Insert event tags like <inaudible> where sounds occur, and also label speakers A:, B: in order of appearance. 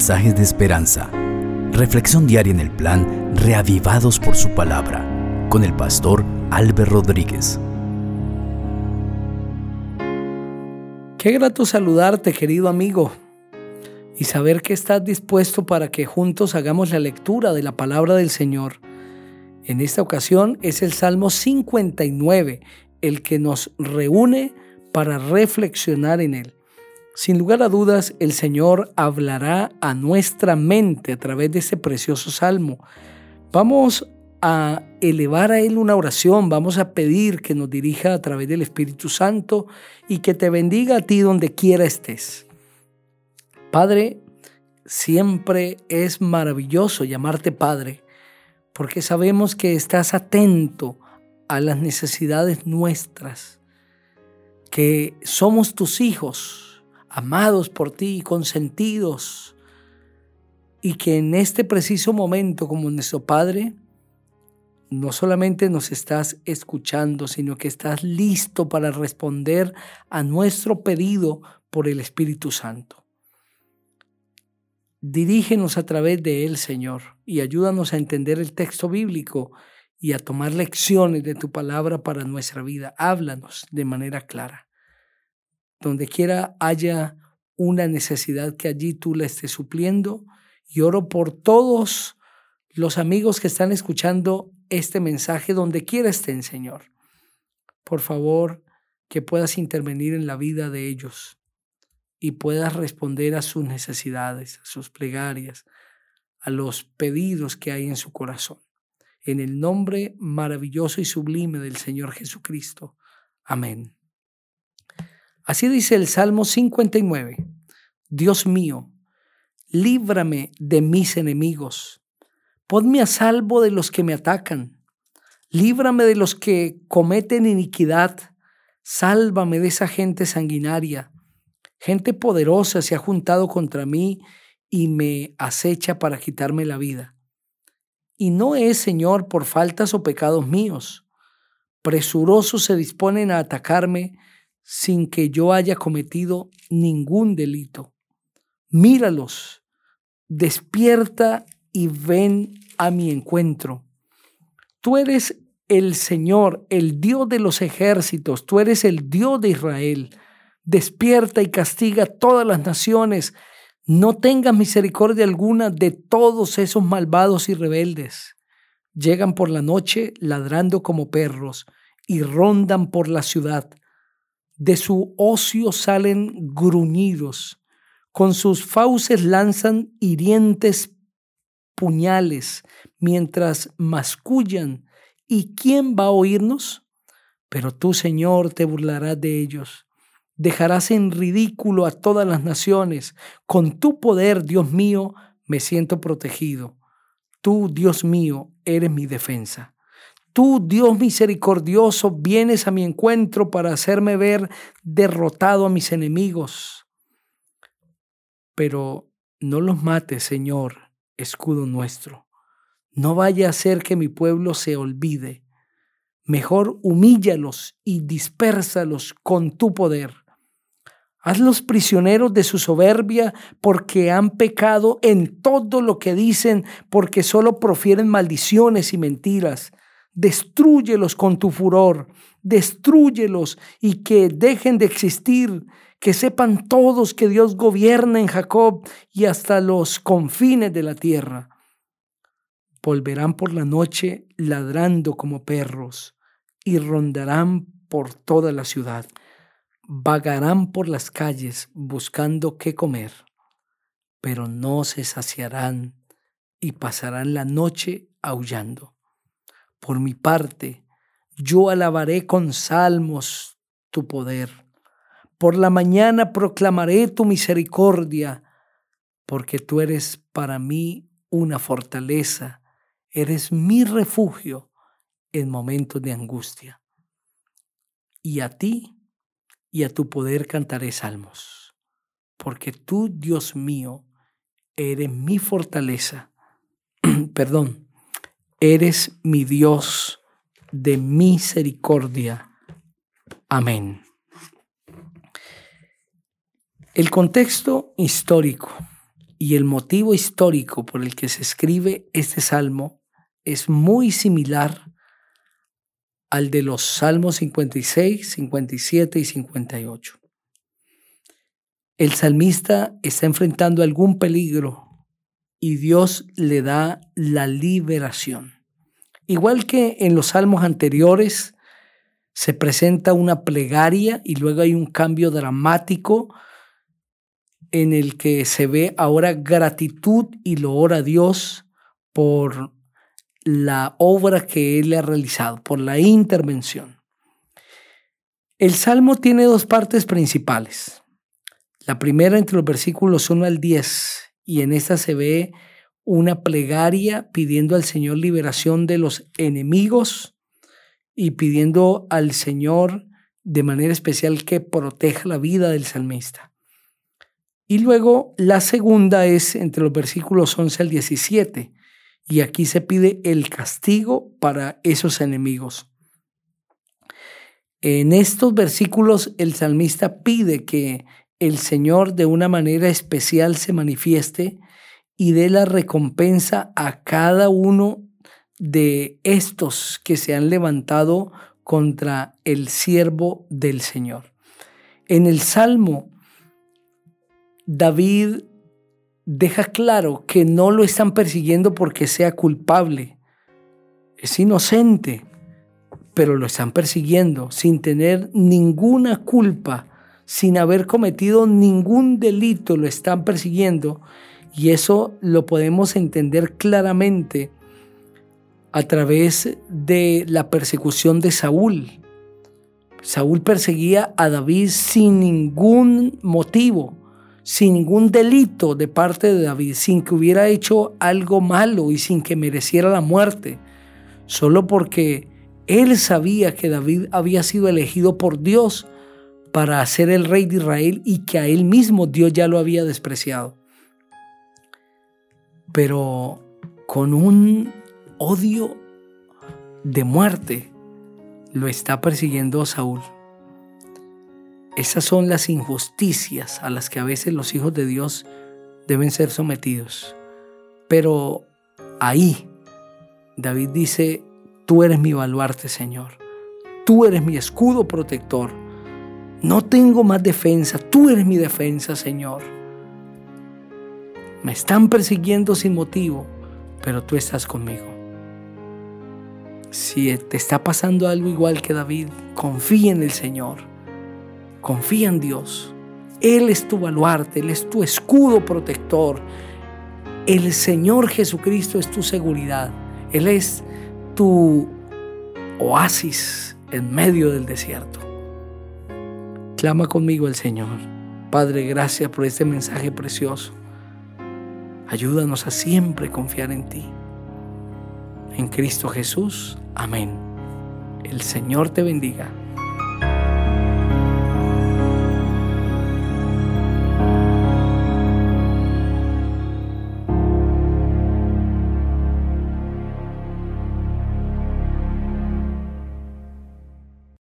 A: mensajes de esperanza. Reflexión diaria en el plan Reavivados por su palabra con el pastor Álvaro Rodríguez.
B: Qué grato saludarte, querido amigo, y saber que estás dispuesto para que juntos hagamos la lectura de la palabra del Señor. En esta ocasión es el Salmo 59 el que nos reúne para reflexionar en él. Sin lugar a dudas, el Señor hablará a nuestra mente a través de ese precioso salmo. Vamos a elevar a Él una oración, vamos a pedir que nos dirija a través del Espíritu Santo y que te bendiga a ti donde quiera estés. Padre, siempre es maravilloso llamarte Padre, porque sabemos que estás atento a las necesidades nuestras, que somos tus hijos amados por ti, consentidos, y que en este preciso momento, como nuestro Padre, no solamente nos estás escuchando, sino que estás listo para responder a nuestro pedido por el Espíritu Santo. Dirígenos a través de Él, Señor, y ayúdanos a entender el texto bíblico y a tomar lecciones de tu palabra para nuestra vida. Háblanos de manera clara donde quiera haya una necesidad que allí tú la estés supliendo. Y oro por todos los amigos que están escuchando este mensaje, donde quiera estén, Señor. Por favor, que puedas intervenir en la vida de ellos y puedas responder a sus necesidades, a sus plegarias, a los pedidos que hay en su corazón. En el nombre maravilloso y sublime del Señor Jesucristo. Amén. Así dice el Salmo 59. Dios mío, líbrame de mis enemigos. Ponme a salvo de los que me atacan. Líbrame de los que cometen iniquidad. Sálvame de esa gente sanguinaria. Gente poderosa se ha juntado contra mí y me acecha para quitarme la vida. Y no es, Señor, por faltas o pecados míos. Presurosos se disponen a atacarme sin que yo haya cometido ningún delito. Míralos, despierta y ven a mi encuentro. Tú eres el Señor, el Dios de los ejércitos, tú eres el Dios de Israel. Despierta y castiga todas las naciones. No tengas misericordia alguna de todos esos malvados y rebeldes. Llegan por la noche ladrando como perros y rondan por la ciudad de su ocio salen gruñidos, con sus fauces lanzan hirientes puñales mientras mascullan. ¿Y quién va a oírnos? Pero tú, Señor, te burlarás de ellos. Dejarás en ridículo a todas las naciones. Con tu poder, Dios mío, me siento protegido. Tú, Dios mío, eres mi defensa. Tú, Dios misericordioso, vienes a mi encuentro para hacerme ver derrotado a mis enemigos. Pero no los mates, Señor, escudo nuestro. No vaya a ser que mi pueblo se olvide. Mejor humíllalos y dispérsalos con tu poder. Hazlos prisioneros de su soberbia porque han pecado en todo lo que dicen, porque solo profieren maldiciones y mentiras destruyelos con tu furor, destruyelos y que dejen de existir, que sepan todos que Dios gobierna en Jacob y hasta los confines de la tierra. Volverán por la noche ladrando como perros y rondarán por toda la ciudad. Vagarán por las calles buscando qué comer, pero no se saciarán y pasarán la noche aullando. Por mi parte, yo alabaré con salmos tu poder. Por la mañana proclamaré tu misericordia, porque tú eres para mí una fortaleza, eres mi refugio en momentos de angustia. Y a ti y a tu poder cantaré salmos, porque tú, Dios mío, eres mi fortaleza. <clears throat> Perdón, Eres mi Dios de misericordia. Amén. El contexto histórico Y el motivo histórico por el que se escribe este salmo es muy similar al de los salmos 56, 57 y 58. El salmista está enfrentando algún peligro y Dios le da la liberación. Igual que en los salmos anteriores, se presenta una plegaria y luego hay un cambio dramático en el que se ve ahora gratitud y lo ora Dios por la obra que Él ha realizado, por la intervención. El Salmo tiene dos partes principales. La primera entre los versículos 1 al 10 y en esta se ve una plegaria pidiendo al Señor liberación de los enemigos y pidiendo al Señor de manera especial que proteja la vida del salmista. Y luego la segunda es entre los versículos 11 al 17, y aquí se pide el castigo para esos enemigos. En estos versículos el salmista pide que el Señor de una manera especial se manifieste y dé la recompensa a cada uno de estos que se han levantado contra el siervo del Señor. En el Salmo, David deja claro que no lo están persiguiendo porque sea culpable. Es inocente, pero lo están persiguiendo sin tener ninguna culpa, sin haber cometido ningún delito, lo están persiguiendo. Y eso lo podemos entender claramente a través de la persecución de Saúl. Saúl perseguía a David sin ningún motivo, sin ningún delito de parte de David, sin que hubiera hecho algo malo y sin que mereciera la muerte, solo porque él sabía que David había sido elegido por Dios para ser el rey de Israel y que a él mismo Dios ya lo había despreciado. Pero con un odio de muerte lo está persiguiendo Saúl. Esas son las injusticias a las que a veces los hijos de Dios deben ser sometidos. Pero ahí David dice, tú eres mi baluarte, Señor. Tú eres mi escudo protector. No tengo más defensa. Tú eres mi defensa, Señor. Me están persiguiendo sin motivo, pero tú estás conmigo. Si te está pasando algo igual que David, confía en el Señor. Confía en Dios. Él es tu baluarte, Él es tu escudo protector. El Señor Jesucristo es tu seguridad. Él es tu oasis en medio del desierto. Clama conmigo el Señor. Padre, gracias por este mensaje precioso. Ayúdanos a siempre confiar en ti. En Cristo Jesús. Amén. El Señor te bendiga.